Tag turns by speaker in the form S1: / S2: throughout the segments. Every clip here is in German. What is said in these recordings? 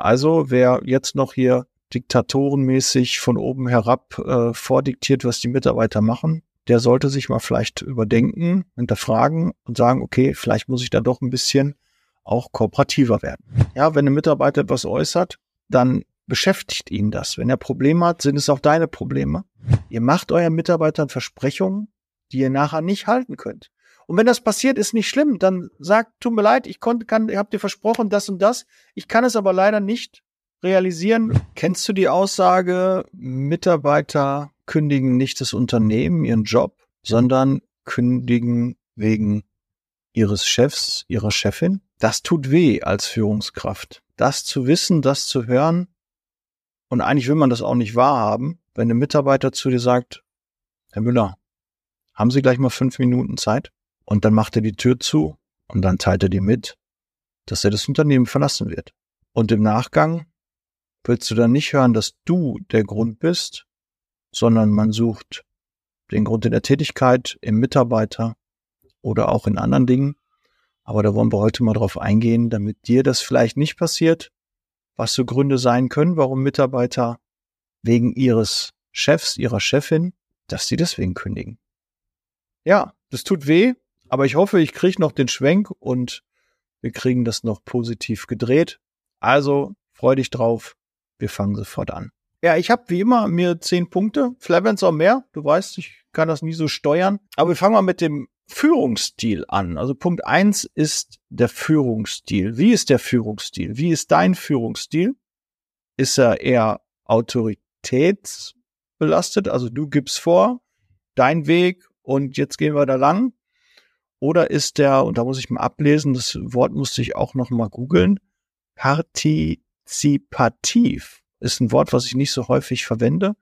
S1: Also wer jetzt noch hier diktatorenmäßig von oben herab äh, vordiktiert, was die Mitarbeiter machen, der sollte sich mal vielleicht überdenken, hinterfragen und sagen, okay, vielleicht muss ich da doch ein bisschen auch kooperativer werden. Ja, wenn ein Mitarbeiter etwas äußert, dann beschäftigt ihn das. Wenn er Probleme hat, sind es auch deine Probleme. Ihr macht euren Mitarbeitern Versprechungen, die ihr nachher nicht halten könnt. Und wenn das passiert, ist nicht schlimm. Dann sagt, tut mir leid, ich konnte, kann, ich habe dir versprochen, das und das. Ich kann es aber leider nicht realisieren. Kennst du die Aussage, Mitarbeiter kündigen nicht das Unternehmen, ihren Job, sondern kündigen wegen ihres Chefs, ihrer Chefin? Das tut weh als Führungskraft. Das zu wissen, das zu hören. Und eigentlich will man das auch nicht wahrhaben, wenn ein Mitarbeiter zu dir sagt, Herr Müller, haben Sie gleich mal fünf Minuten Zeit? Und dann macht er die Tür zu und dann teilt er dir mit, dass er das Unternehmen verlassen wird. Und im Nachgang willst du dann nicht hören, dass du der Grund bist, sondern man sucht den Grund in der Tätigkeit, im Mitarbeiter oder auch in anderen Dingen. Aber da wollen wir heute mal drauf eingehen, damit dir das vielleicht nicht passiert, was so Gründe sein können, warum Mitarbeiter wegen ihres Chefs, ihrer Chefin, dass sie deswegen kündigen. Ja, das tut weh, aber ich hoffe, ich kriege noch den Schwenk und wir kriegen das noch positiv gedreht. Also freu dich drauf. Wir fangen sofort an. Ja, ich habe wie immer mir zehn Punkte. Es auch mehr. Du weißt, ich kann das nie so steuern. Aber wir fangen mal mit dem Führungsstil an. Also Punkt eins ist der Führungsstil. Wie ist der Führungsstil? Wie ist dein Führungsstil? Ist er eher autoritätsbelastet? Also du gibst vor, dein Weg und jetzt gehen wir da lang. Oder ist der, und da muss ich mal ablesen, das Wort musste ich auch noch mal googeln, partizipativ ist ein Wort, was ich nicht so häufig verwende.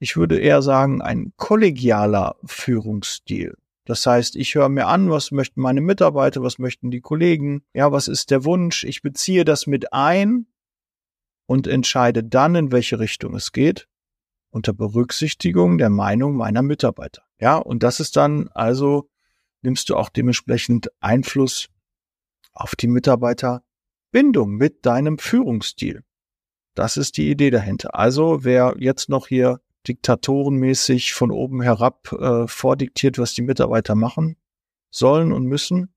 S1: Ich würde eher sagen, ein kollegialer Führungsstil. Das heißt, ich höre mir an, was möchten meine Mitarbeiter, was möchten die Kollegen, ja, was ist der Wunsch, ich beziehe das mit ein und entscheide dann, in welche Richtung es geht, unter Berücksichtigung der Meinung meiner Mitarbeiter. Ja, und das ist dann also nimmst du auch dementsprechend Einfluss auf die Mitarbeiterbindung mit deinem Führungsstil. Das ist die Idee dahinter. Also wer jetzt noch hier diktatorenmäßig von oben herab äh, vordiktiert, was die Mitarbeiter machen sollen und müssen,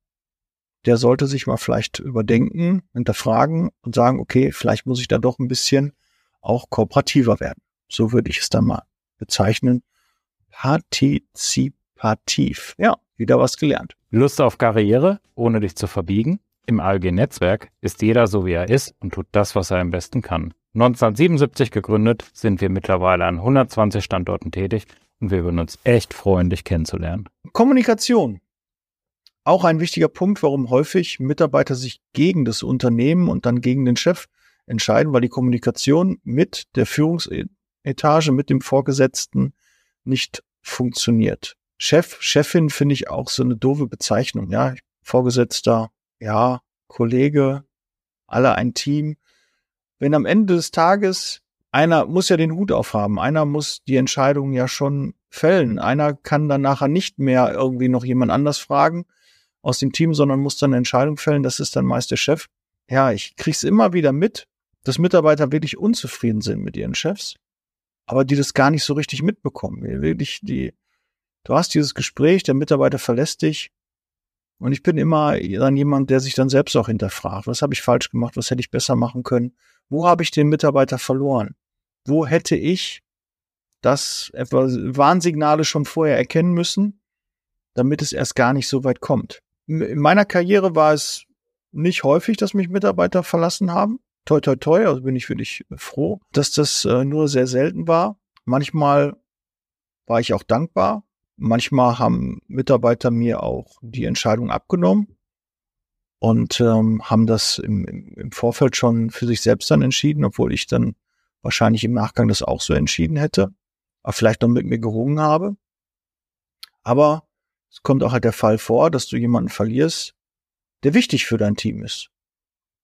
S1: der sollte sich mal vielleicht überdenken, hinterfragen und sagen, okay, vielleicht muss ich da doch ein bisschen auch kooperativer werden. So würde ich es dann mal bezeichnen. Partizipativ. Ja, wieder was gelernt.
S2: Lust auf Karriere, ohne dich zu verbiegen? Im ALG-Netzwerk ist jeder so, wie er ist und tut das, was er am besten kann. 1977 gegründet, sind wir mittlerweile an 120 Standorten tätig und wir würden uns echt freuen, dich kennenzulernen.
S1: Kommunikation. Auch ein wichtiger Punkt, warum häufig Mitarbeiter sich gegen das Unternehmen und dann gegen den Chef entscheiden, weil die Kommunikation mit der Führungsetage, mit dem Vorgesetzten nicht funktioniert. Chef, Chefin finde ich auch so eine doofe Bezeichnung, ja. Vorgesetzter, ja, Kollege, alle ein Team. Wenn am Ende des Tages einer muss ja den Hut aufhaben, einer muss die Entscheidung ja schon fällen. Einer kann dann nachher nicht mehr irgendwie noch jemand anders fragen aus dem Team, sondern muss dann eine Entscheidung fällen. Das ist dann meist der Chef. Ja, ich krieg's immer wieder mit, dass Mitarbeiter wirklich unzufrieden sind mit ihren Chefs, aber die das gar nicht so richtig mitbekommen. Wirklich die Du hast dieses Gespräch, der Mitarbeiter verlässt dich. Und ich bin immer dann jemand, der sich dann selbst auch hinterfragt. Was habe ich falsch gemacht? Was hätte ich besser machen können? Wo habe ich den Mitarbeiter verloren? Wo hätte ich das etwa Warnsignale schon vorher erkennen müssen, damit es erst gar nicht so weit kommt? In meiner Karriere war es nicht häufig, dass mich Mitarbeiter verlassen haben. Toi, toi, toi, also bin ich wirklich froh, dass das äh, nur sehr selten war. Manchmal war ich auch dankbar, Manchmal haben Mitarbeiter mir auch die Entscheidung abgenommen und ähm, haben das im, im Vorfeld schon für sich selbst dann entschieden, obwohl ich dann wahrscheinlich im Nachgang das auch so entschieden hätte, aber vielleicht noch mit mir gerungen habe. Aber es kommt auch halt der Fall vor, dass du jemanden verlierst, der wichtig für dein Team ist,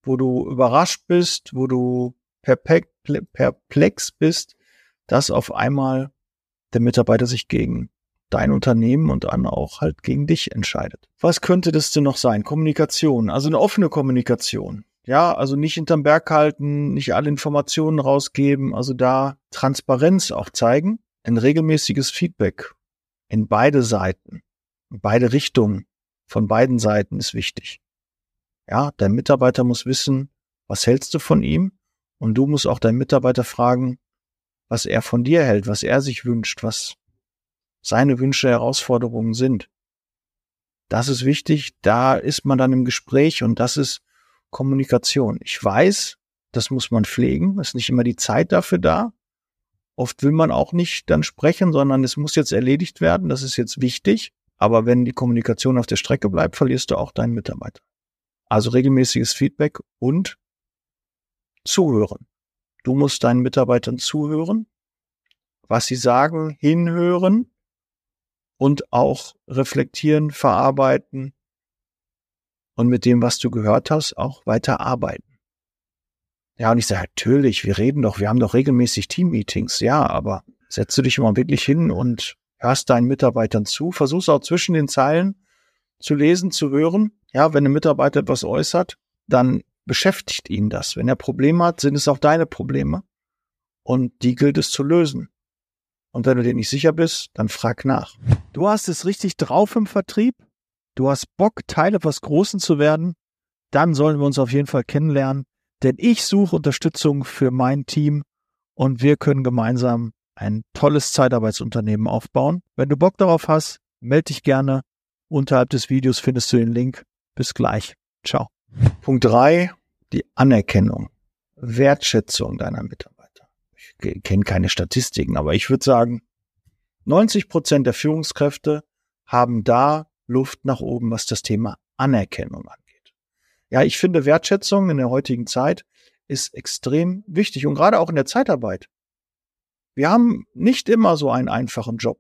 S1: wo du überrascht bist, wo du perplex bist, dass auf einmal der Mitarbeiter sich gegen dein Unternehmen und dann auch halt gegen dich entscheidet. Was könnte das denn noch sein? Kommunikation, also eine offene Kommunikation. Ja, also nicht hinterm Berg halten, nicht alle Informationen rausgeben, also da Transparenz auch zeigen, ein regelmäßiges Feedback in beide Seiten, in beide Richtungen, von beiden Seiten ist wichtig. Ja, dein Mitarbeiter muss wissen, was hältst du von ihm? Und du musst auch deinen Mitarbeiter fragen, was er von dir hält, was er sich wünscht, was seine Wünsche, Herausforderungen sind. Das ist wichtig, da ist man dann im Gespräch und das ist Kommunikation. Ich weiß, das muss man pflegen, ist nicht immer die Zeit dafür da. Oft will man auch nicht dann sprechen, sondern es muss jetzt erledigt werden, das ist jetzt wichtig. Aber wenn die Kommunikation auf der Strecke bleibt, verlierst du auch deinen Mitarbeiter. Also regelmäßiges Feedback und zuhören. Du musst deinen Mitarbeitern zuhören, was sie sagen, hinhören und auch reflektieren, verarbeiten und mit dem, was du gehört hast, auch weiter arbeiten. Ja, und ich sage, natürlich, wir reden doch, wir haben doch regelmäßig Teammeetings, ja, aber setzt du dich mal wirklich hin und hörst deinen Mitarbeitern zu, versuchst auch zwischen den Zeilen zu lesen, zu hören. Ja, wenn ein Mitarbeiter etwas äußert, dann beschäftigt ihn das. Wenn er Probleme hat, sind es auch deine Probleme. Und die gilt es zu lösen. Und wenn du dir nicht sicher bist, dann frag nach. Du hast es richtig drauf im Vertrieb. Du hast Bock, Teil etwas Großen zu werden. Dann sollen wir uns auf jeden Fall kennenlernen. Denn ich suche Unterstützung für mein Team und wir können gemeinsam ein tolles Zeitarbeitsunternehmen aufbauen. Wenn du Bock darauf hast, melde dich gerne. Unterhalb des Videos findest du den Link. Bis gleich. Ciao. Punkt drei: die Anerkennung, Wertschätzung deiner Mitarbeiter. Kenne keine Statistiken, aber ich würde sagen, 90 Prozent der Führungskräfte haben da Luft nach oben, was das Thema Anerkennung angeht. Ja, ich finde Wertschätzung in der heutigen Zeit ist extrem wichtig und gerade auch in der Zeitarbeit. Wir haben nicht immer so einen einfachen Job.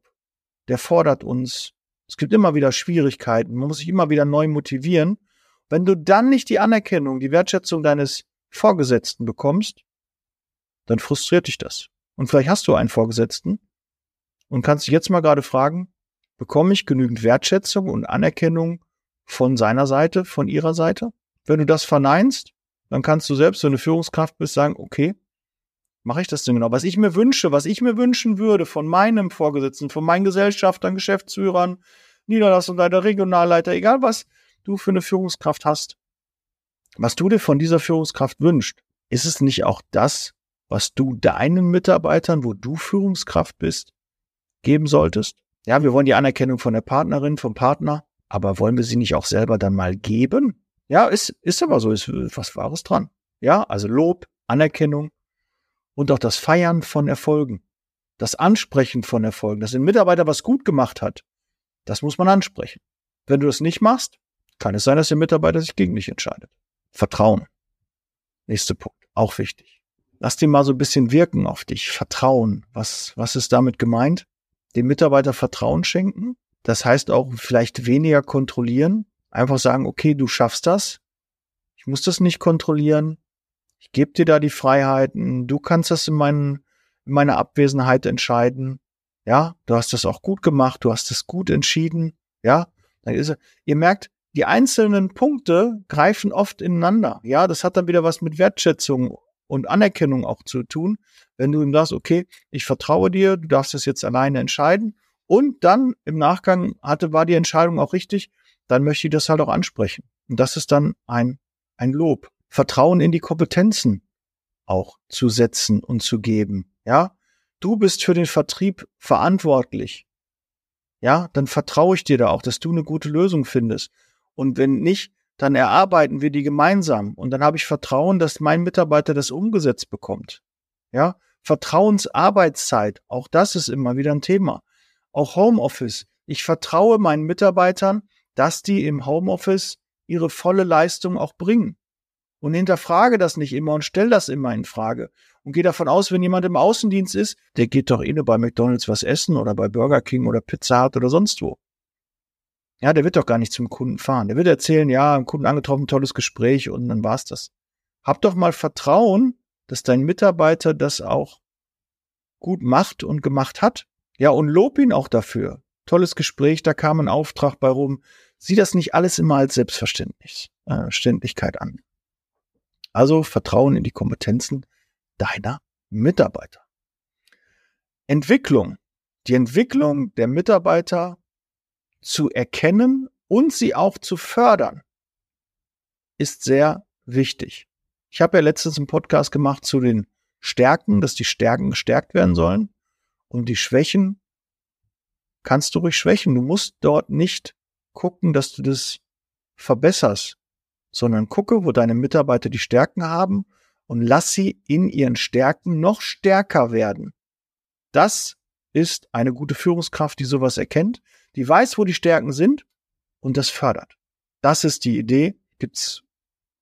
S1: Der fordert uns. Es gibt immer wieder Schwierigkeiten. Man muss sich immer wieder neu motivieren. Wenn du dann nicht die Anerkennung, die Wertschätzung deines Vorgesetzten bekommst, dann frustriert dich das. Und vielleicht hast du einen Vorgesetzten und kannst dich jetzt mal gerade fragen, bekomme ich genügend Wertschätzung und Anerkennung von seiner Seite, von ihrer Seite? Wenn du das verneinst, dann kannst du selbst, wenn du Führungskraft bist, sagen, okay, mache ich das denn genau? Was ich mir wünsche, was ich mir wünschen würde von meinem Vorgesetzten, von meinen Gesellschaftern, Geschäftsführern, Niederlassungsleiter, Regionalleiter, egal was du für eine Führungskraft hast, was du dir von dieser Führungskraft wünschst, ist es nicht auch das, was du deinen Mitarbeitern, wo du Führungskraft bist, geben solltest? Ja, wir wollen die Anerkennung von der Partnerin, vom Partner, aber wollen wir sie nicht auch selber dann mal geben? Ja, ist, ist aber so, ist was Wahres dran. Ja, also Lob, Anerkennung, und auch das Feiern von Erfolgen, das Ansprechen von Erfolgen, dass ein Mitarbeiter was gut gemacht hat, das muss man ansprechen. Wenn du das nicht machst, kann es sein, dass der Mitarbeiter sich gegen dich entscheidet. Vertrauen. Nächster Punkt. Auch wichtig. Lass den mal so ein bisschen wirken auf dich. Vertrauen. Was, was ist damit gemeint? Dem Mitarbeiter Vertrauen schenken. Das heißt auch vielleicht weniger kontrollieren. Einfach sagen, okay, du schaffst das. Ich muss das nicht kontrollieren. Ich gebe dir da die Freiheiten. Du kannst das in, meinen, in meiner Abwesenheit entscheiden. Ja, du hast das auch gut gemacht. Du hast es gut entschieden. Ja, dann ist, ihr merkt, die einzelnen Punkte greifen oft ineinander. Ja, das hat dann wieder was mit Wertschätzung und Anerkennung auch zu tun. Wenn du ihm sagst, okay, ich vertraue dir, du darfst das jetzt alleine entscheiden. Und dann im Nachgang hatte, war die Entscheidung auch richtig, dann möchte ich das halt auch ansprechen. Und das ist dann ein, ein Lob. Vertrauen in die Kompetenzen auch zu setzen und zu geben. Ja, du bist für den Vertrieb verantwortlich. Ja, dann vertraue ich dir da auch, dass du eine gute Lösung findest. Und wenn nicht, dann erarbeiten wir die gemeinsam. Und dann habe ich Vertrauen, dass mein Mitarbeiter das umgesetzt bekommt. Ja, Vertrauensarbeitszeit, auch das ist immer wieder ein Thema. Auch Homeoffice. Ich vertraue meinen Mitarbeitern, dass die im Homeoffice ihre volle Leistung auch bringen und hinterfrage das nicht immer und stell das immer in Frage und gehe davon aus, wenn jemand im Außendienst ist, der geht doch eh nur bei McDonald's was essen oder bei Burger King oder Pizza Hut oder sonst wo. Ja, der wird doch gar nicht zum Kunden fahren. Der wird erzählen, ja, Kunden angetroffen, tolles Gespräch und dann war's das. Hab doch mal Vertrauen, dass dein Mitarbeiter das auch gut macht und gemacht hat. Ja, und lob ihn auch dafür. Tolles Gespräch, da kam ein Auftrag bei rum. Sieh das nicht alles immer als Selbstverständlichkeit äh, an. Also Vertrauen in die Kompetenzen deiner Mitarbeiter. Entwicklung. Die Entwicklung der Mitarbeiter zu erkennen und sie auch zu fördern, ist sehr wichtig. Ich habe ja letztens einen Podcast gemacht zu den Stärken, dass die Stärken gestärkt werden sollen und die Schwächen kannst du ruhig schwächen. Du musst dort nicht gucken, dass du das verbesserst, sondern gucke, wo deine Mitarbeiter die Stärken haben und lass sie in ihren Stärken noch stärker werden. Das ist eine gute Führungskraft, die sowas erkennt, die weiß, wo die Stärken sind und das fördert. Das ist die Idee. Gibt's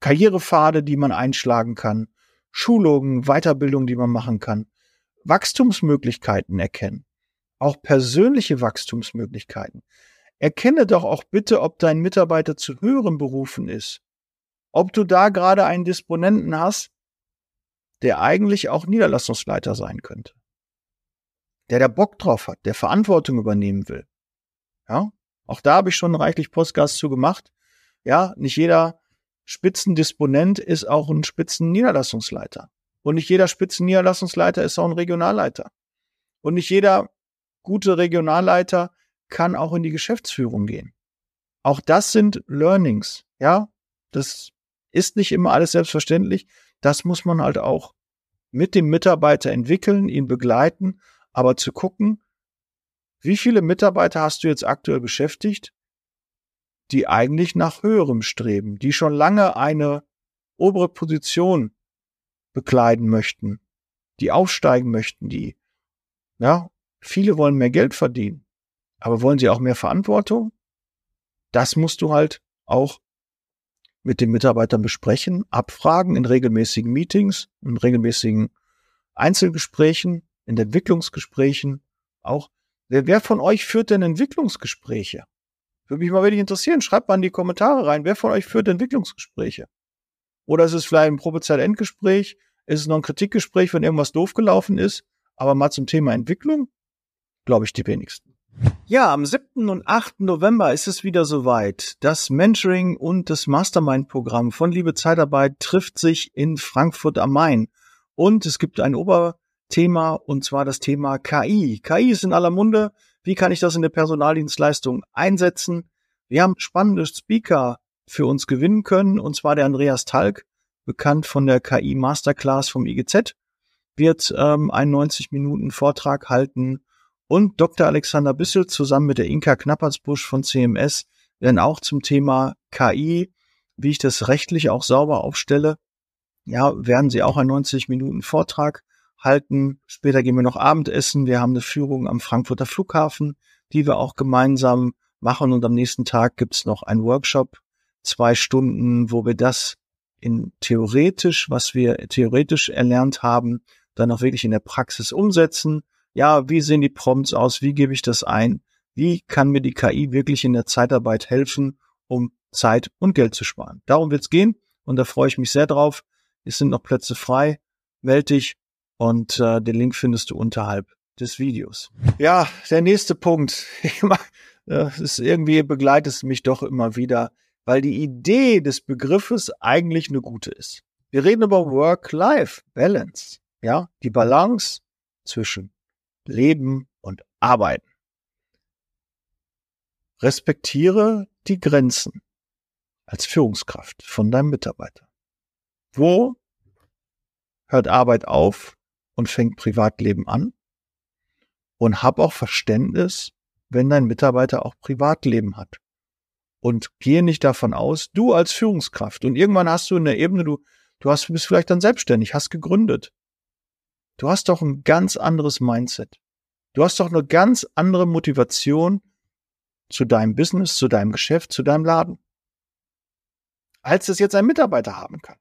S1: Karrierepfade, die man einschlagen kann, Schulungen, Weiterbildung, die man machen kann, Wachstumsmöglichkeiten erkennen, auch persönliche Wachstumsmöglichkeiten. Erkenne doch auch bitte, ob dein Mitarbeiter zu höheren Berufen ist. Ob du da gerade einen Disponenten hast, der eigentlich auch Niederlassungsleiter sein könnte. Der da Bock drauf hat, der Verantwortung übernehmen will. Ja, auch da habe ich schon reichlich Postgas zu gemacht. Ja, nicht jeder Spitzendisponent ist auch ein Spitzenniederlassungsleiter. Und nicht jeder Spitzenniederlassungsleiter ist auch ein Regionalleiter. Und nicht jeder gute Regionalleiter kann auch in die Geschäftsführung gehen. Auch das sind Learnings. Ja, das ist nicht immer alles selbstverständlich. Das muss man halt auch mit dem Mitarbeiter entwickeln, ihn begleiten, aber zu gucken, wie viele Mitarbeiter hast du jetzt aktuell beschäftigt, die eigentlich nach höherem streben, die schon lange eine obere Position bekleiden möchten, die aufsteigen möchten, die, ja, viele wollen mehr Geld verdienen, aber wollen sie auch mehr Verantwortung? Das musst du halt auch mit den Mitarbeitern besprechen, abfragen in regelmäßigen Meetings, in regelmäßigen Einzelgesprächen, in Entwicklungsgesprächen auch. Wer, wer von euch führt denn Entwicklungsgespräche? Würde mich mal wirklich interessieren. Schreibt mal in die Kommentare rein. Wer von euch führt Entwicklungsgespräche? Oder ist es vielleicht ein Probezeit-Endgespräch? Ist es noch ein Kritikgespräch, wenn irgendwas doof gelaufen ist? Aber mal zum Thema Entwicklung? Glaube ich die wenigsten. Ja, am 7. und 8. November ist es wieder soweit. Das Mentoring und das Mastermind-Programm von Liebe Zeitarbeit trifft sich in Frankfurt am Main. Und es gibt ein Oberthema, und zwar das Thema KI. KI ist in aller Munde. Wie kann ich das in der Personaldienstleistung einsetzen? Wir haben spannende Speaker für uns gewinnen können, und zwar der Andreas Talk, bekannt von der KI Masterclass vom IGZ, wird ähm, einen 90 Minuten Vortrag halten und Dr. Alexander Bissel zusammen mit der Inka Knappertsbusch von CMS werden auch zum Thema KI, wie ich das rechtlich auch sauber aufstelle, ja, werden sie auch einen 90 Minuten Vortrag halten. Später gehen wir noch Abendessen. Wir haben eine Führung am Frankfurter Flughafen, die wir auch gemeinsam machen. Und am nächsten Tag gibt's noch einen Workshop, zwei Stunden, wo wir das in theoretisch, was wir theoretisch erlernt haben, dann auch wirklich in der Praxis umsetzen ja, wie sehen die Prompts aus, wie gebe ich das ein, wie kann mir die KI wirklich in der Zeitarbeit helfen, um Zeit und Geld zu sparen. Darum wird's gehen und da freue ich mich sehr drauf. Es sind noch Plätze frei, melde dich und äh, den Link findest du unterhalb des Videos. Ja, der nächste Punkt. das ist irgendwie begleitet es mich doch immer wieder, weil die Idee des Begriffes eigentlich eine gute ist. Wir reden über Work-Life-Balance. Ja, die Balance zwischen Leben und Arbeiten. Respektiere die Grenzen als Führungskraft von deinem Mitarbeiter. Wo hört Arbeit auf und fängt Privatleben an? Und hab auch Verständnis, wenn dein Mitarbeiter auch Privatleben hat. Und gehe nicht davon aus, du als Führungskraft und irgendwann hast du in der Ebene, du, du hast, bist vielleicht dann selbstständig, hast gegründet. Du hast doch ein ganz anderes Mindset. Du hast doch eine ganz andere Motivation zu deinem Business, zu deinem Geschäft, zu deinem Laden, als es jetzt ein Mitarbeiter haben kann.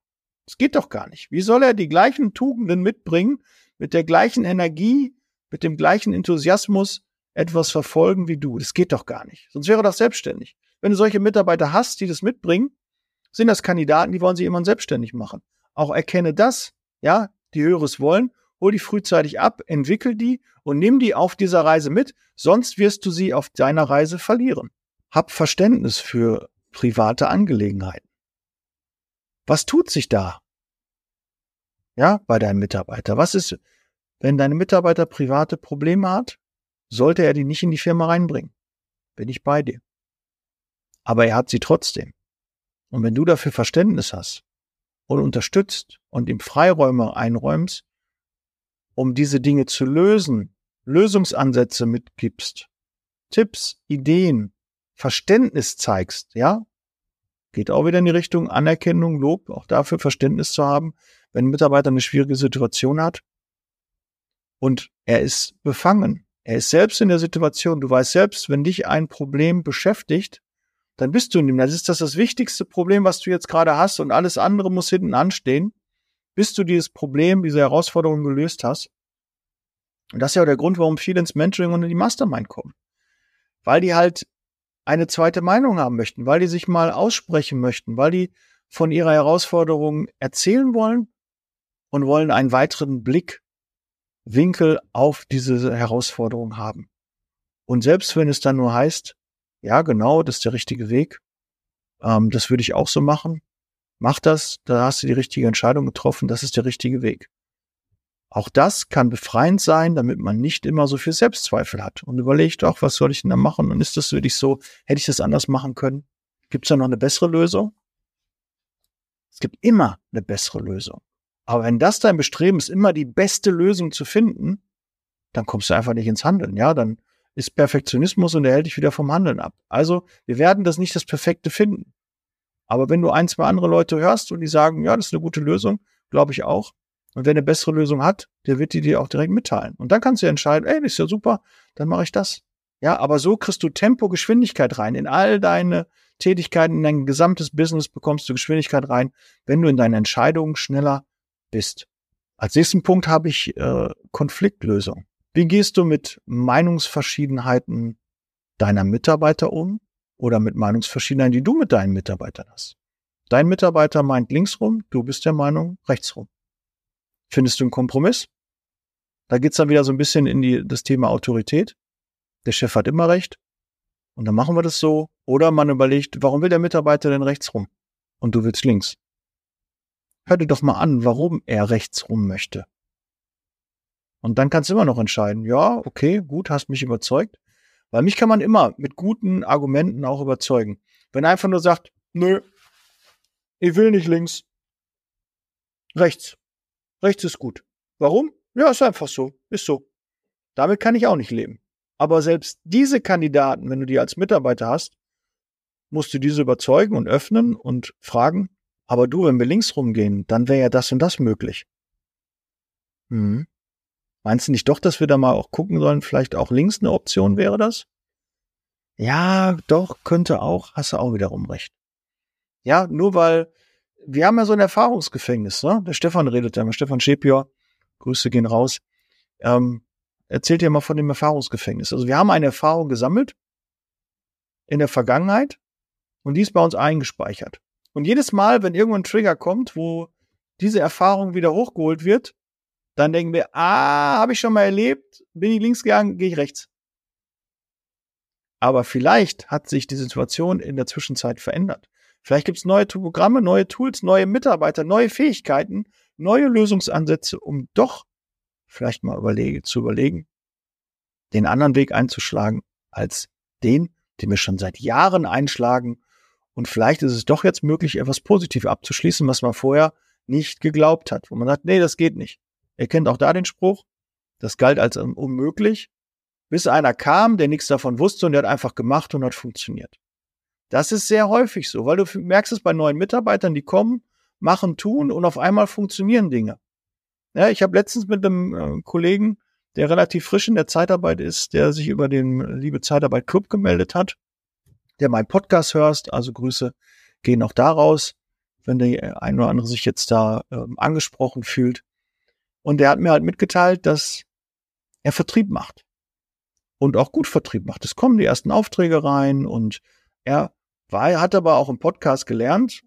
S1: Das geht doch gar nicht. Wie soll er die gleichen Tugenden mitbringen, mit der gleichen Energie, mit dem gleichen Enthusiasmus etwas verfolgen wie du? Das geht doch gar nicht. Sonst wäre das selbstständig. Wenn du solche Mitarbeiter hast, die das mitbringen, sind das Kandidaten, die wollen sich immer selbstständig machen. Auch erkenne das, ja, die Höheres wollen hol die frühzeitig ab, entwickel die und nimm die auf dieser Reise mit, sonst wirst du sie auf deiner Reise verlieren. Hab Verständnis für private Angelegenheiten. Was tut sich da Ja, bei deinem Mitarbeiter. Was ist, wenn dein Mitarbeiter private Probleme hat, sollte er die nicht in die Firma reinbringen. Bin ich bei dir. Aber er hat sie trotzdem. Und wenn du dafür Verständnis hast und unterstützt und ihm Freiräume einräumst, um diese Dinge zu lösen, Lösungsansätze mitgibst, Tipps, Ideen, Verständnis zeigst, ja, geht auch wieder in die Richtung Anerkennung, Lob, auch dafür Verständnis zu haben, wenn ein Mitarbeiter eine schwierige Situation hat und er ist befangen, er ist selbst in der Situation, du weißt selbst, wenn dich ein Problem beschäftigt, dann bist du in dem, das ist das das wichtigste Problem, was du jetzt gerade hast und alles andere muss hinten anstehen, bis du dieses Problem, diese Herausforderung gelöst hast. Und das ist ja auch der Grund, warum viele ins Mentoring und in die Mastermind kommen. Weil die halt eine zweite Meinung haben möchten, weil die sich mal aussprechen möchten, weil die von ihrer Herausforderung erzählen wollen und wollen einen weiteren Blickwinkel auf diese Herausforderung haben. Und selbst wenn es dann nur heißt, ja, genau, das ist der richtige Weg, ähm, das würde ich auch so machen, mach das, da hast du die richtige Entscheidung getroffen, das ist der richtige Weg. Auch das kann befreiend sein, damit man nicht immer so viel Selbstzweifel hat und überlegt, auch, was soll ich denn da machen? Und ist das wirklich so, hätte ich das anders machen können? Gibt es da noch eine bessere Lösung? Es gibt immer eine bessere Lösung. Aber wenn das dein Bestreben ist, immer die beste Lösung zu finden, dann kommst du einfach nicht ins Handeln. Ja, dann ist Perfektionismus und der hält dich wieder vom Handeln ab. Also, wir werden das nicht das Perfekte finden. Aber wenn du ein, zwei andere Leute hörst und die sagen, ja, das ist eine gute Lösung, glaube ich auch, und wer eine bessere Lösung hat, der wird die dir auch direkt mitteilen. Und dann kannst du entscheiden, ey, ist ja super, dann mache ich das. Ja, aber so kriegst du Tempo, Geschwindigkeit rein. In all deine Tätigkeiten, in dein gesamtes Business bekommst du Geschwindigkeit rein, wenn du in deinen Entscheidungen schneller bist. Als nächsten Punkt habe ich äh, Konfliktlösung. Wie gehst du mit Meinungsverschiedenheiten deiner Mitarbeiter um oder mit Meinungsverschiedenheiten, die du mit deinen Mitarbeitern hast? Dein Mitarbeiter meint links rum, du bist der Meinung rechts rum. Findest du einen Kompromiss? Da geht's dann wieder so ein bisschen in die, das Thema Autorität. Der Chef hat immer recht. Und dann machen wir das so. Oder man überlegt, warum will der Mitarbeiter denn rechts rum? Und du willst links. Hör dir doch mal an, warum er rechts rum möchte. Und dann kannst du immer noch entscheiden, ja, okay, gut, hast mich überzeugt. Weil mich kann man immer mit guten Argumenten auch überzeugen. Wenn er einfach nur sagt, nö, ich will nicht links, rechts. Rechts ist gut. Warum? Ja, ist einfach so. Ist so. Damit kann ich auch nicht leben. Aber selbst diese Kandidaten, wenn du die als Mitarbeiter hast, musst du diese überzeugen und öffnen und fragen, aber du, wenn wir links rumgehen, dann wäre ja das und das möglich. Hm. Meinst du nicht doch, dass wir da mal auch gucken sollen, vielleicht auch links eine Option wäre das? Ja, doch, könnte auch, hast du auch wiederum recht. Ja, nur weil wir haben ja so ein Erfahrungsgefängnis, ne? Der Stefan redet ja immer, Stefan Schepior, Grüße gehen raus. Ähm, erzählt ja mal von dem Erfahrungsgefängnis. Also wir haben eine Erfahrung gesammelt in der Vergangenheit und die ist bei uns eingespeichert. Und jedes Mal, wenn irgendwo ein Trigger kommt, wo diese Erfahrung wieder hochgeholt wird, dann denken wir, ah, habe ich schon mal erlebt, bin ich links gegangen, gehe ich rechts. Aber vielleicht hat sich die Situation in der Zwischenzeit verändert. Vielleicht gibt es neue Programme, neue Tools, neue Mitarbeiter, neue Fähigkeiten, neue Lösungsansätze, um doch vielleicht mal überlege, zu überlegen, den anderen Weg einzuschlagen als den, den wir schon seit Jahren einschlagen. Und vielleicht ist es doch jetzt möglich, etwas positiv abzuschließen, was man vorher nicht geglaubt hat, wo man sagt, nee, das geht nicht. Ihr kennt auch da den Spruch, das galt als unmöglich, bis einer kam, der nichts davon wusste und der hat einfach gemacht und hat funktioniert. Das ist sehr häufig so, weil du merkst es bei neuen Mitarbeitern, die kommen, machen, tun und auf einmal funktionieren Dinge. Ja, ich habe letztens mit einem äh, Kollegen, der relativ frisch in der Zeitarbeit ist, der sich über den Liebe Zeitarbeit Club gemeldet hat, der meinen Podcast hörst, also Grüße gehen auch daraus, wenn der ein oder andere sich jetzt da äh, angesprochen fühlt. Und der hat mir halt mitgeteilt, dass er Vertrieb macht. Und auch gut Vertrieb macht. Es kommen die ersten Aufträge rein und er war, hat aber auch im Podcast gelernt,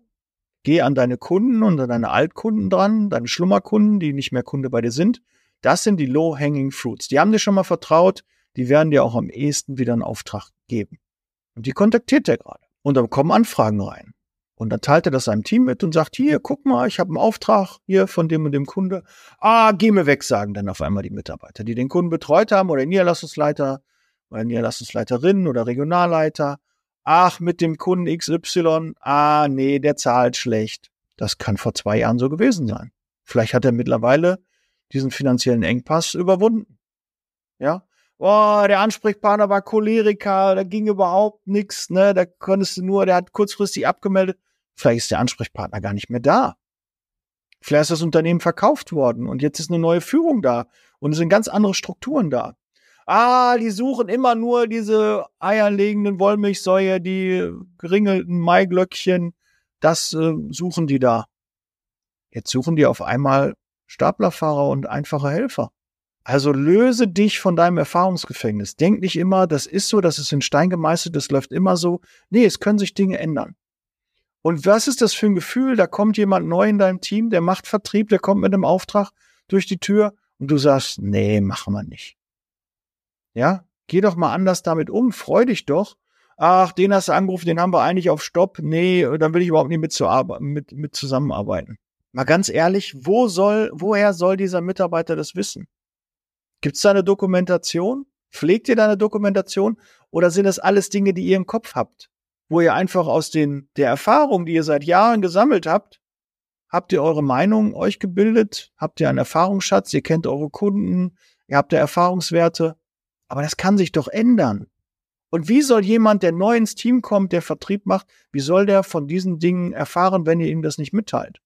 S1: geh an deine Kunden und an deine Altkunden dran, deine Schlummerkunden, die nicht mehr Kunde bei dir sind. Das sind die Low-Hanging Fruits. Die haben dir schon mal vertraut, die werden dir auch am ehesten wieder einen Auftrag geben. Und die kontaktiert er gerade. Und dann kommen Anfragen rein. Und dann teilt er das seinem Team mit und sagt, hier, guck mal, ich habe einen Auftrag hier von dem und dem Kunde. Ah, geh mir weg, sagen dann auf einmal die Mitarbeiter, die den Kunden betreut haben oder Niederlassungsleiter oder Niederlassungsleiterin oder Regionalleiter. Ach, mit dem Kunden XY, ah, nee, der zahlt schlecht. Das kann vor zwei Jahren so gewesen sein. Vielleicht hat er mittlerweile diesen finanziellen Engpass überwunden. Ja, boah, der Ansprechpartner war Choleriker, da ging überhaupt nichts, ne, da konntest du nur, der hat kurzfristig abgemeldet. Vielleicht ist der Ansprechpartner gar nicht mehr da. Vielleicht ist das Unternehmen verkauft worden und jetzt ist eine neue Führung da und es sind ganz andere Strukturen da. Ah, die suchen immer nur diese eierlegenden Wollmilchsäue, die geringelten Maiglöckchen, das äh, suchen die da. Jetzt suchen die auf einmal Staplerfahrer und einfache Helfer. Also löse dich von deinem Erfahrungsgefängnis. Denk nicht immer, das ist so, das ist in Stein gemeißelt, das läuft immer so. Nee, es können sich Dinge ändern. Und was ist das für ein Gefühl? Da kommt jemand neu in deinem Team, der macht Vertrieb, der kommt mit einem Auftrag durch die Tür und du sagst, nee, machen wir nicht. Ja, geh doch mal anders damit um, freu dich doch. Ach, den hast du angerufen, den haben wir eigentlich auf Stopp. Nee, dann will ich überhaupt nicht mit, mit, mit zusammenarbeiten. Mal ganz ehrlich, wo soll, woher soll dieser Mitarbeiter das wissen? Gibt es da eine Dokumentation? Pflegt ihr da eine Dokumentation? Oder sind das alles Dinge, die ihr im Kopf habt? Wo ihr einfach aus den, der Erfahrung, die ihr seit Jahren gesammelt habt, habt ihr eure Meinung euch gebildet? Habt ihr einen Erfahrungsschatz? Ihr kennt eure Kunden? Ihr habt da Erfahrungswerte? Aber das kann sich doch ändern. Und wie soll jemand, der neu ins Team kommt, der Vertrieb macht, wie soll der von diesen Dingen erfahren, wenn ihr ihm das nicht mitteilt?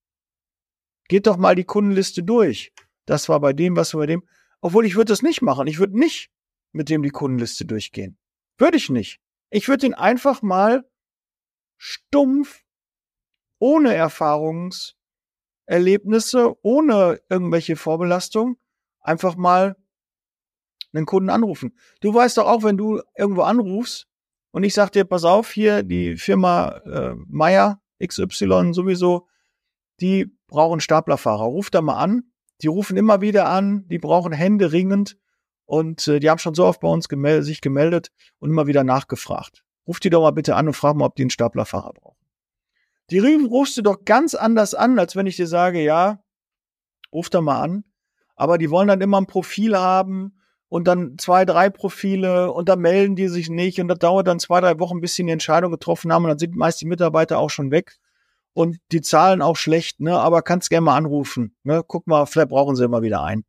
S1: Geht doch mal die Kundenliste durch. Das war bei dem, was war bei dem. Obwohl ich würde das nicht machen. Ich würde nicht mit dem die Kundenliste durchgehen. Würde ich nicht. Ich würde ihn einfach mal stumpf, ohne Erfahrungserlebnisse, ohne irgendwelche Vorbelastung, einfach mal einen Kunden anrufen. Du weißt doch auch, wenn du irgendwo anrufst und ich sag dir, pass auf, hier die Firma äh, Meier XY sowieso, die brauchen Staplerfahrer. Ruf da mal an die rufen immer wieder an, die brauchen Hände ringend und äh, die haben schon so oft bei uns gemel sich gemeldet und immer wieder nachgefragt. Ruf die doch mal bitte an und frag mal, ob die einen Staplerfahrer brauchen. Die rufst du doch ganz anders an, als wenn ich dir sage, ja, ruf da mal an. Aber die wollen dann immer ein Profil haben und dann zwei, drei Profile und dann melden die sich nicht und das dauert dann zwei, drei Wochen, bis sie eine Entscheidung getroffen haben und dann sind meist die Mitarbeiter auch schon weg und die Zahlen auch schlecht, ne? Aber kannst gerne mal anrufen. Ne? Guck mal, vielleicht brauchen sie immer wieder ein.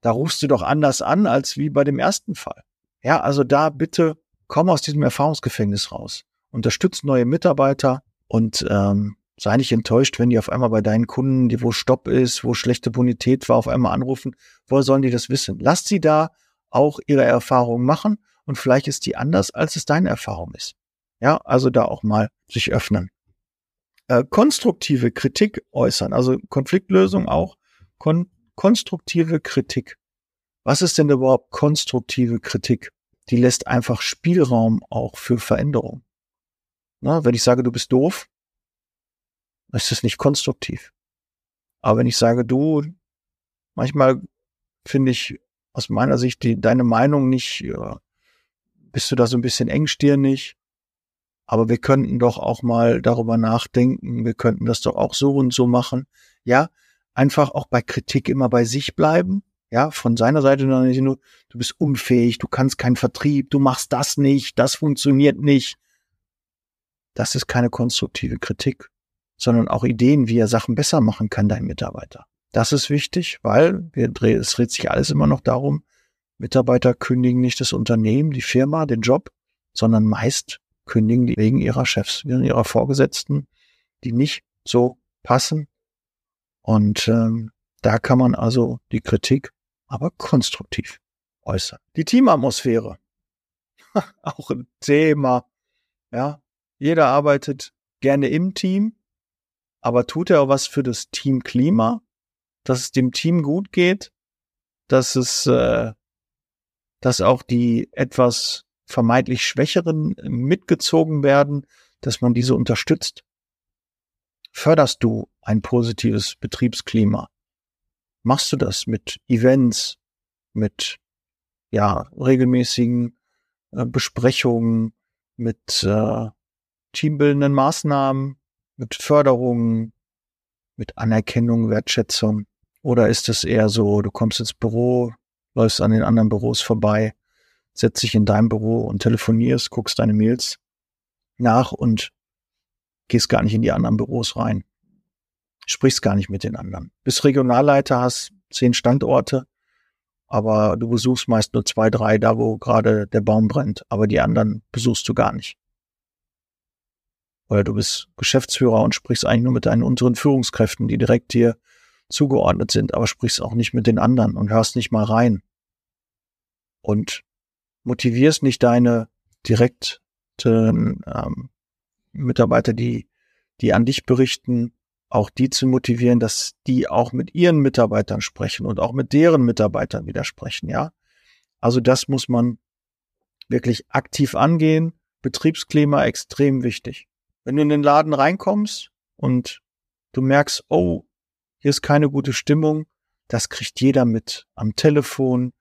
S1: Da rufst du doch anders an als wie bei dem ersten Fall. Ja, also da bitte komm aus diesem Erfahrungsgefängnis raus. Unterstützt neue Mitarbeiter und ähm, sei nicht enttäuscht, wenn die auf einmal bei deinen Kunden, die wo Stopp ist, wo schlechte Bonität war, auf einmal anrufen. Woher sollen die das wissen? Lasst sie da auch ihre Erfahrungen machen und vielleicht ist die anders, als es deine Erfahrung ist. Ja, also da auch mal sich öffnen äh, konstruktive Kritik äußern, also Konfliktlösung auch, kon konstruktive Kritik. Was ist denn überhaupt konstruktive Kritik? Die lässt einfach Spielraum auch für Veränderung. Na, wenn ich sage, du bist doof, ist das nicht konstruktiv. Aber wenn ich sage, du, manchmal finde ich aus meiner Sicht die, deine Meinung nicht, ja, bist du da so ein bisschen engstirnig, aber wir könnten doch auch mal darüber nachdenken, wir könnten das doch auch so und so machen. Ja, einfach auch bei Kritik immer bei sich bleiben. Ja, von seiner Seite dann nicht nur, du bist unfähig, du kannst keinen Vertrieb, du machst das nicht, das funktioniert nicht. Das ist keine konstruktive Kritik, sondern auch Ideen, wie er Sachen besser machen kann, dein Mitarbeiter. Das ist wichtig, weil wir, es dreht sich alles immer noch darum, Mitarbeiter kündigen nicht das Unternehmen, die Firma, den Job, sondern meist kündigen die wegen ihrer Chefs, wegen ihrer Vorgesetzten, die nicht so passen. Und ähm, da kann man also die Kritik aber konstruktiv äußern. Die Teamatmosphäre. Auch ein Thema. Ja, jeder arbeitet gerne im Team, aber tut er auch was für das Teamklima, dass es dem Team gut geht, dass es, äh, dass auch die etwas vermeintlich Schwächeren mitgezogen werden, dass man diese unterstützt? Förderst du ein positives Betriebsklima? Machst du das mit Events, mit ja regelmäßigen äh, Besprechungen, mit äh, teambildenden Maßnahmen, mit Förderung, mit Anerkennung, Wertschätzung? Oder ist es eher so, du kommst ins Büro, läufst an den anderen Büros vorbei, setzt dich in dein Büro und telefonierst, guckst deine Mails nach und gehst gar nicht in die anderen Büros rein. Sprichst gar nicht mit den anderen. Bist Regionalleiter, hast zehn Standorte, aber du besuchst meist nur zwei, drei, da wo gerade der Baum brennt, aber die anderen besuchst du gar nicht. Oder du bist Geschäftsführer und sprichst eigentlich nur mit deinen unteren Führungskräften, die direkt dir zugeordnet sind, aber sprichst auch nicht mit den anderen und hörst nicht mal rein. Und motivierst nicht deine direkten ähm, Mitarbeiter, die, die an dich berichten, auch die zu motivieren, dass die auch mit ihren Mitarbeitern sprechen und auch mit deren Mitarbeitern widersprechen, ja. Also das muss man wirklich aktiv angehen. Betriebsklima extrem wichtig. Wenn du in den Laden reinkommst und du merkst, oh, hier ist keine gute Stimmung, das kriegt jeder mit. Am Telefon,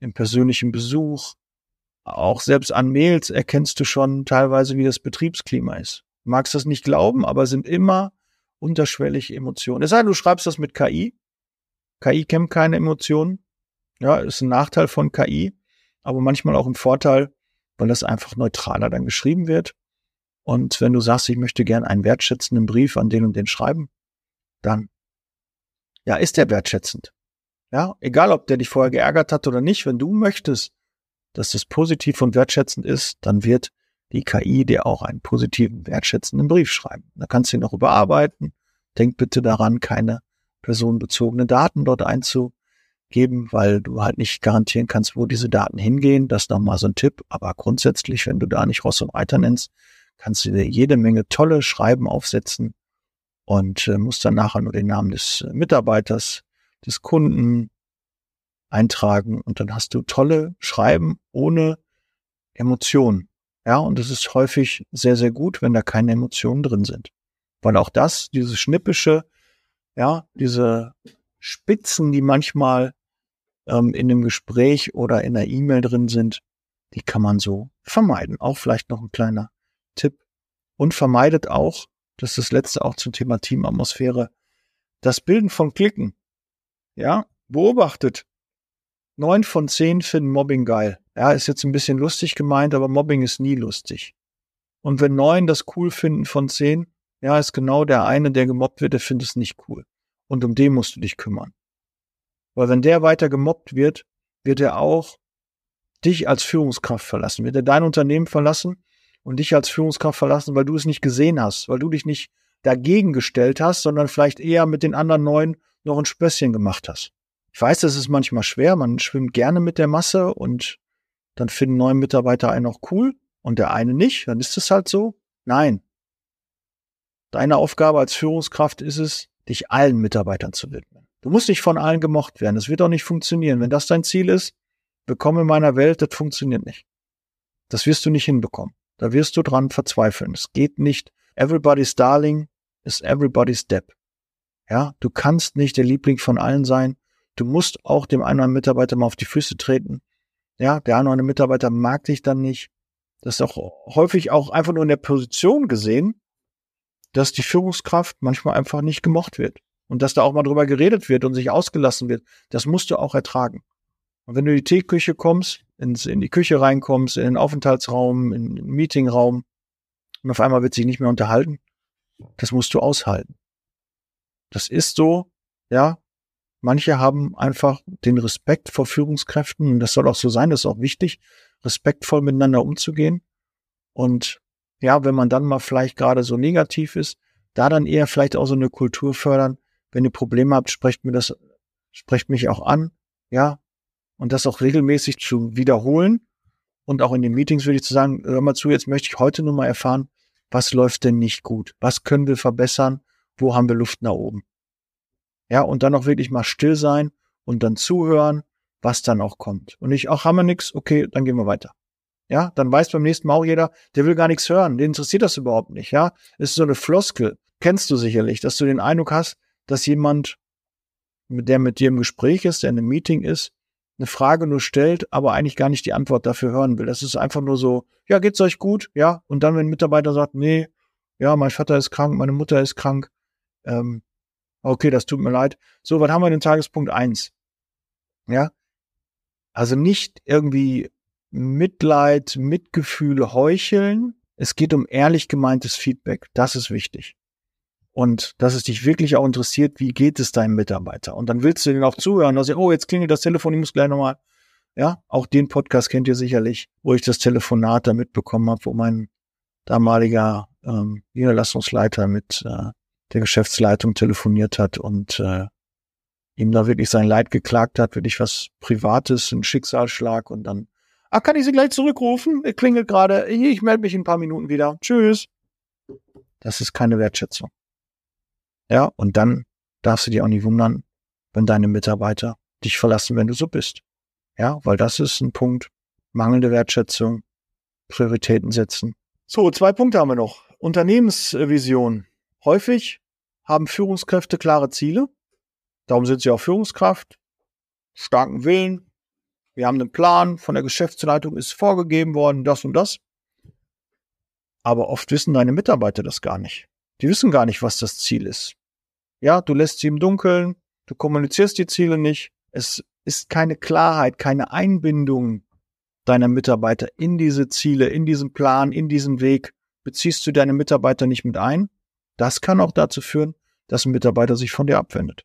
S1: im persönlichen Besuch, auch selbst an Mails erkennst du schon teilweise, wie das Betriebsklima ist. Du magst das nicht glauben, aber sind immer unterschwellig Emotionen. Es sei denn, du schreibst das mit KI. KI kennt keine Emotionen. Ja, ist ein Nachteil von KI, aber manchmal auch ein Vorteil, weil das einfach neutraler dann geschrieben wird. Und wenn du sagst, ich möchte gern einen wertschätzenden Brief an den und den schreiben, dann, ja, ist der wertschätzend. Ja, egal ob der dich vorher geärgert hat oder nicht, wenn du möchtest, dass das positiv und wertschätzend ist, dann wird die KI dir auch einen positiven, wertschätzenden Brief schreiben. Da kannst du ihn noch überarbeiten. Denk bitte daran, keine personenbezogene Daten dort einzugeben, weil du halt nicht garantieren kannst, wo diese Daten hingehen. Das ist nochmal so ein Tipp. Aber grundsätzlich, wenn du da nicht Ross und Reiter nennst, kannst du dir jede Menge tolle Schreiben aufsetzen und äh, musst dann nachher nur den Namen des Mitarbeiters, des Kunden, eintragen und dann hast du tolle Schreiben ohne Emotionen. Ja, und es ist häufig sehr, sehr gut, wenn da keine Emotionen drin sind. Weil auch das, diese schnippische, ja, diese Spitzen, die manchmal ähm, in dem Gespräch oder in der E-Mail drin sind, die kann man so vermeiden. Auch vielleicht noch ein kleiner Tipp. Und vermeidet auch, das ist das letzte auch zum Thema Teamatmosphäre, das Bilden von Klicken. Ja, beobachtet, Neun von zehn finden Mobbing geil. Ja, ist jetzt ein bisschen lustig gemeint, aber Mobbing ist nie lustig. Und wenn neun das cool finden von zehn, ja, ist genau der eine, der gemobbt wird, der findet es nicht cool. Und um den musst du dich kümmern. Weil wenn der weiter gemobbt wird, wird er auch dich als Führungskraft verlassen, wird er dein Unternehmen verlassen und dich als Führungskraft verlassen, weil du es nicht gesehen hast, weil du dich nicht dagegen gestellt hast, sondern vielleicht eher mit den anderen neun noch ein Spösschen gemacht hast. Ich weiß, das ist manchmal schwer, man schwimmt gerne mit der Masse und dann finden neue Mitarbeiter einen auch cool und der eine nicht, dann ist es halt so. Nein. Deine Aufgabe als Führungskraft ist es, dich allen Mitarbeitern zu widmen. Du musst nicht von allen gemocht werden. Das wird auch nicht funktionieren. Wenn das dein Ziel ist, willkommen in meiner Welt, das funktioniert nicht. Das wirst du nicht hinbekommen. Da wirst du dran verzweifeln. Es geht nicht. Everybody's Darling is everybody's Depp. Ja, du kannst nicht der Liebling von allen sein. Du musst auch dem einen oder anderen Mitarbeiter mal auf die Füße treten. Ja, der eine oder andere Mitarbeiter mag dich dann nicht. Das ist auch häufig auch einfach nur in der Position gesehen, dass die Führungskraft manchmal einfach nicht gemocht wird. Und dass da auch mal drüber geredet wird und sich ausgelassen wird. Das musst du auch ertragen. Und wenn du in die Teeküche kommst, ins, in die Küche reinkommst, in den Aufenthaltsraum, in den Meetingraum, und auf einmal wird sich nicht mehr unterhalten, das musst du aushalten. Das ist so, ja, Manche haben einfach den Respekt vor Führungskräften und das soll auch so sein, das ist auch wichtig, respektvoll miteinander umzugehen. Und ja, wenn man dann mal vielleicht gerade so negativ ist, da dann eher vielleicht auch so eine Kultur fördern. Wenn ihr Probleme habt, sprecht mir das, sprecht mich auch an, ja. Und das auch regelmäßig zu wiederholen. Und auch in den Meetings würde ich zu sagen, hör mal zu, jetzt möchte ich heute nur mal erfahren, was läuft denn nicht gut? Was können wir verbessern? Wo haben wir Luft nach oben? Ja, und dann auch wirklich mal still sein und dann zuhören, was dann auch kommt. Und nicht, ach, haben wir nix, okay, dann gehen wir weiter. Ja, dann weiß beim nächsten Mal auch jeder, der will gar nichts hören, den interessiert das überhaupt nicht, ja. Ist so eine Floskel, kennst du sicherlich, dass du den Eindruck hast, dass jemand, der mit dir im Gespräch ist, der in einem Meeting ist, eine Frage nur stellt, aber eigentlich gar nicht die Antwort dafür hören will. Das ist einfach nur so, ja, geht's euch gut? Ja. Und dann, wenn ein Mitarbeiter sagt, nee, ja, mein Vater ist krank, meine Mutter ist krank. Ähm, okay, das tut mir leid. So, was haben wir denn Tagespunkt eins? Ja, also nicht irgendwie Mitleid, Mitgefühl heucheln. Es geht um ehrlich gemeintes Feedback. Das ist wichtig. Und dass es dich wirklich auch interessiert, wie geht es deinem Mitarbeiter? Und dann willst du den auch zuhören, dass oh, jetzt klingelt das Telefon, ich muss gleich nochmal. Ja, auch den Podcast kennt ihr sicherlich, wo ich das Telefonat da mitbekommen habe, wo mein damaliger ähm, Niederlassungsleiter mit äh, der Geschäftsleitung telefoniert hat und äh, ihm da wirklich sein Leid geklagt hat, wirklich was Privates, ein Schicksalsschlag und dann, ah, kann ich Sie gleich zurückrufen? Er klingelt gerade, ich melde mich in ein paar Minuten wieder. Tschüss. Das ist keine Wertschätzung. Ja, und dann darfst du dir auch nicht wundern, wenn deine Mitarbeiter dich verlassen, wenn du so bist. Ja, weil das ist ein Punkt, mangelnde Wertschätzung, Prioritäten setzen. So, zwei Punkte haben wir noch. Unternehmensvision. Häufig haben Führungskräfte klare Ziele, Darum sind sie auch Führungskraft, starken Willen. Wir haben einen Plan, von der Geschäftsleitung ist vorgegeben worden, das und das. Aber oft wissen deine Mitarbeiter das gar nicht. Die wissen gar nicht, was das Ziel ist. Ja, du lässt sie im Dunkeln, du kommunizierst die Ziele nicht. Es ist keine Klarheit, keine Einbindung deiner Mitarbeiter in diese Ziele, in diesen Plan, in diesen Weg. Beziehst du deine Mitarbeiter nicht mit ein? Das kann auch dazu führen, dass ein Mitarbeiter sich von dir abwendet.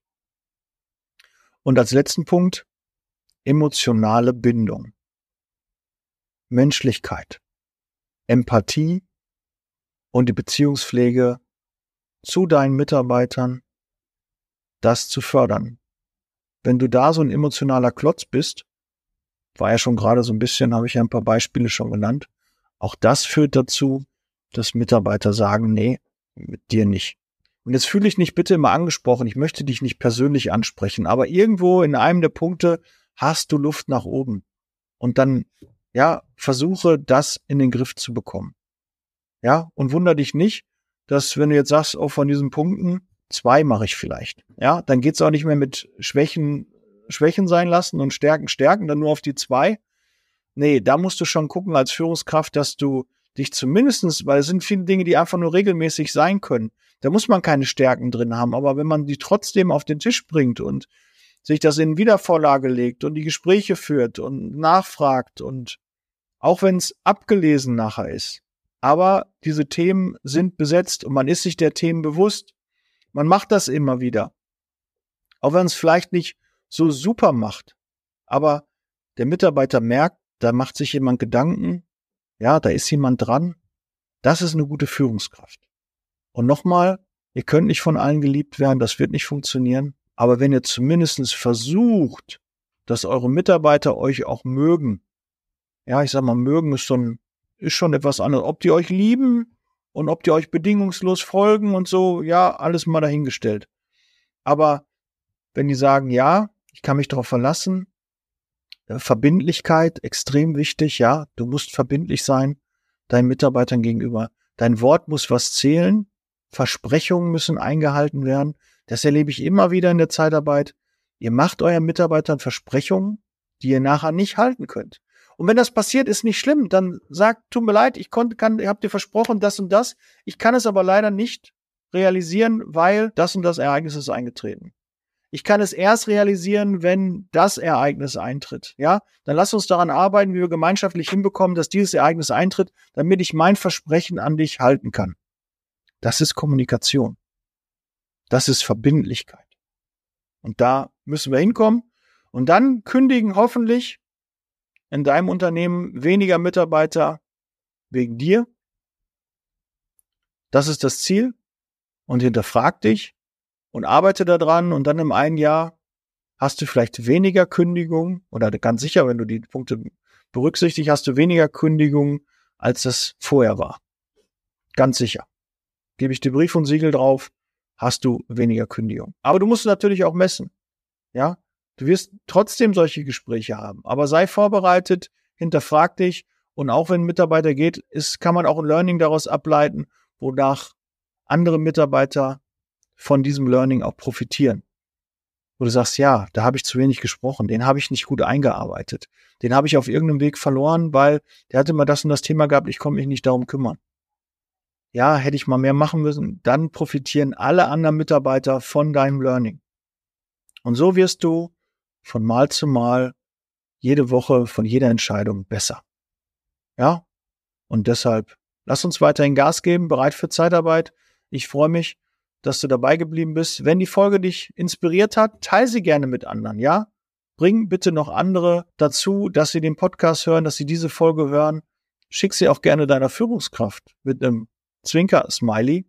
S1: Und als letzten Punkt emotionale Bindung. Menschlichkeit, Empathie und die Beziehungspflege zu deinen Mitarbeitern, das zu fördern. Wenn du da so ein emotionaler Klotz bist, war ja schon gerade so ein bisschen, habe ich ja ein paar Beispiele schon genannt, auch das führt dazu, dass Mitarbeiter sagen, nee, mit dir nicht. Und jetzt fühle ich nicht bitte immer angesprochen, ich möchte dich nicht persönlich ansprechen, aber irgendwo in einem der Punkte hast du Luft nach oben. Und dann, ja, versuche das in den Griff zu bekommen. Ja, und wunder dich nicht, dass wenn du jetzt sagst, oh, von diesen Punkten, zwei mache ich vielleicht. Ja, dann geht's auch nicht mehr mit Schwächen, Schwächen sein lassen und Stärken, Stärken, dann nur auf die zwei. Nee, da musst du schon gucken als Führungskraft, dass du dich zumindestens, weil es sind viele Dinge, die einfach nur regelmäßig sein können, da muss man keine Stärken drin haben. Aber wenn man die trotzdem auf den Tisch bringt und sich das in Wiedervorlage legt und die Gespräche führt und nachfragt und auch wenn es abgelesen nachher ist. Aber diese Themen sind besetzt und man ist sich der Themen bewusst. Man macht das immer wieder. Auch wenn es vielleicht nicht so super macht. Aber der Mitarbeiter merkt, da macht sich jemand Gedanken. Ja, da ist jemand dran. Das ist eine gute Führungskraft. Und nochmal, ihr könnt nicht von allen geliebt werden, das wird nicht funktionieren. Aber wenn ihr zumindest versucht, dass eure Mitarbeiter euch auch mögen, ja, ich sag mal, mögen ist schon, ist schon etwas anderes. Ob die euch lieben und ob die euch bedingungslos folgen und so, ja, alles mal dahingestellt. Aber wenn die sagen, ja, ich kann mich darauf verlassen, äh, Verbindlichkeit, extrem wichtig, ja, du musst verbindlich sein deinen Mitarbeitern gegenüber. Dein Wort muss was zählen Versprechungen müssen eingehalten werden. Das erlebe ich immer wieder in der Zeitarbeit. Ihr macht euren Mitarbeitern Versprechungen, die ihr nachher nicht halten könnt. Und wenn das passiert, ist nicht schlimm. Dann sagt, tut mir leid, ich konnte, kann, ihr habt dir versprochen, das und das. Ich kann es aber leider nicht realisieren, weil das und das Ereignis ist eingetreten. Ich kann es erst realisieren, wenn das Ereignis eintritt. Ja, dann lass uns daran arbeiten, wie wir gemeinschaftlich hinbekommen, dass dieses Ereignis eintritt, damit ich mein Versprechen an dich halten kann. Das ist Kommunikation. Das ist Verbindlichkeit. Und da müssen wir hinkommen. Und dann kündigen hoffentlich in deinem Unternehmen weniger Mitarbeiter wegen dir. Das ist das Ziel. Und hinterfrag dich und arbeite daran. Und dann im einen Jahr hast du vielleicht weniger Kündigungen oder ganz sicher, wenn du die Punkte berücksichtigst, hast du weniger Kündigungen, als das vorher war. Ganz sicher gebe ich dir Brief und Siegel drauf, hast du weniger Kündigung. Aber du musst natürlich auch messen. Ja, du wirst trotzdem solche Gespräche haben. Aber sei vorbereitet, hinterfrag dich. Und auch wenn ein Mitarbeiter geht, ist, kann man auch ein Learning daraus ableiten, wonach andere Mitarbeiter von diesem Learning auch profitieren. Wo du sagst, ja, da habe ich zu wenig gesprochen, den habe ich nicht gut eingearbeitet. Den habe ich auf irgendeinem Weg verloren, weil der hatte mal das und das Thema gehabt, ich konnte mich nicht darum kümmern. ja, hätte ich mal mehr machen müssen, dann profitieren alle anderen Mitarbeiter von deinem Learning. Und so wirst du von Mal zu Mal jede Woche von jeder Entscheidung besser. Ja? Und deshalb lass uns weiterhin Gas geben, bereit für Zeitarbeit. Ich freue mich, dass du dabei geblieben bist. Wenn die Folge dich inspiriert hat, teile sie gerne mit anderen, ja? Bring bitte noch andere dazu, dass sie den Podcast hören, dass sie diese Folge hören. Schick sie auch gerne deiner Führungskraft mit einem Zwinker-Smiley.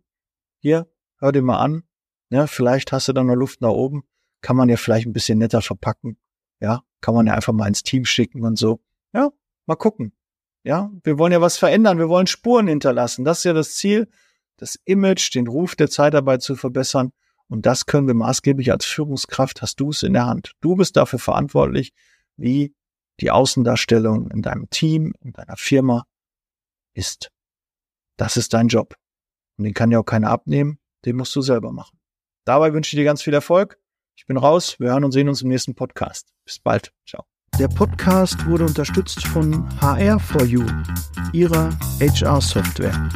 S1: Hier, hör dir mal an. Ja, vielleicht hast du dann noch Luft nach oben. Kann man ja vielleicht ein bisschen netter verpacken. Ja, kann man ja einfach mal ins Team schicken und so. Ja, mal gucken. Ja, wir wollen ja was verändern. Wir wollen Spuren hinterlassen. Das ist ja das Ziel, das Image, den Ruf der Zeitarbeit zu verbessern. Und das können wir maßgeblich als Führungskraft, hast du es in der Hand. Du bist dafür verantwortlich, wie die Außendarstellung in deinem Team, in deiner Firma ist. Das ist dein Job. Und den kann ja auch keiner abnehmen, den musst du selber machen. Dabei wünsche ich dir ganz viel Erfolg. Bin raus. Wir hören und sehen uns im nächsten Podcast. Bis bald. Ciao. Der Podcast wurde unterstützt von HR4U, ihrer HR-Software.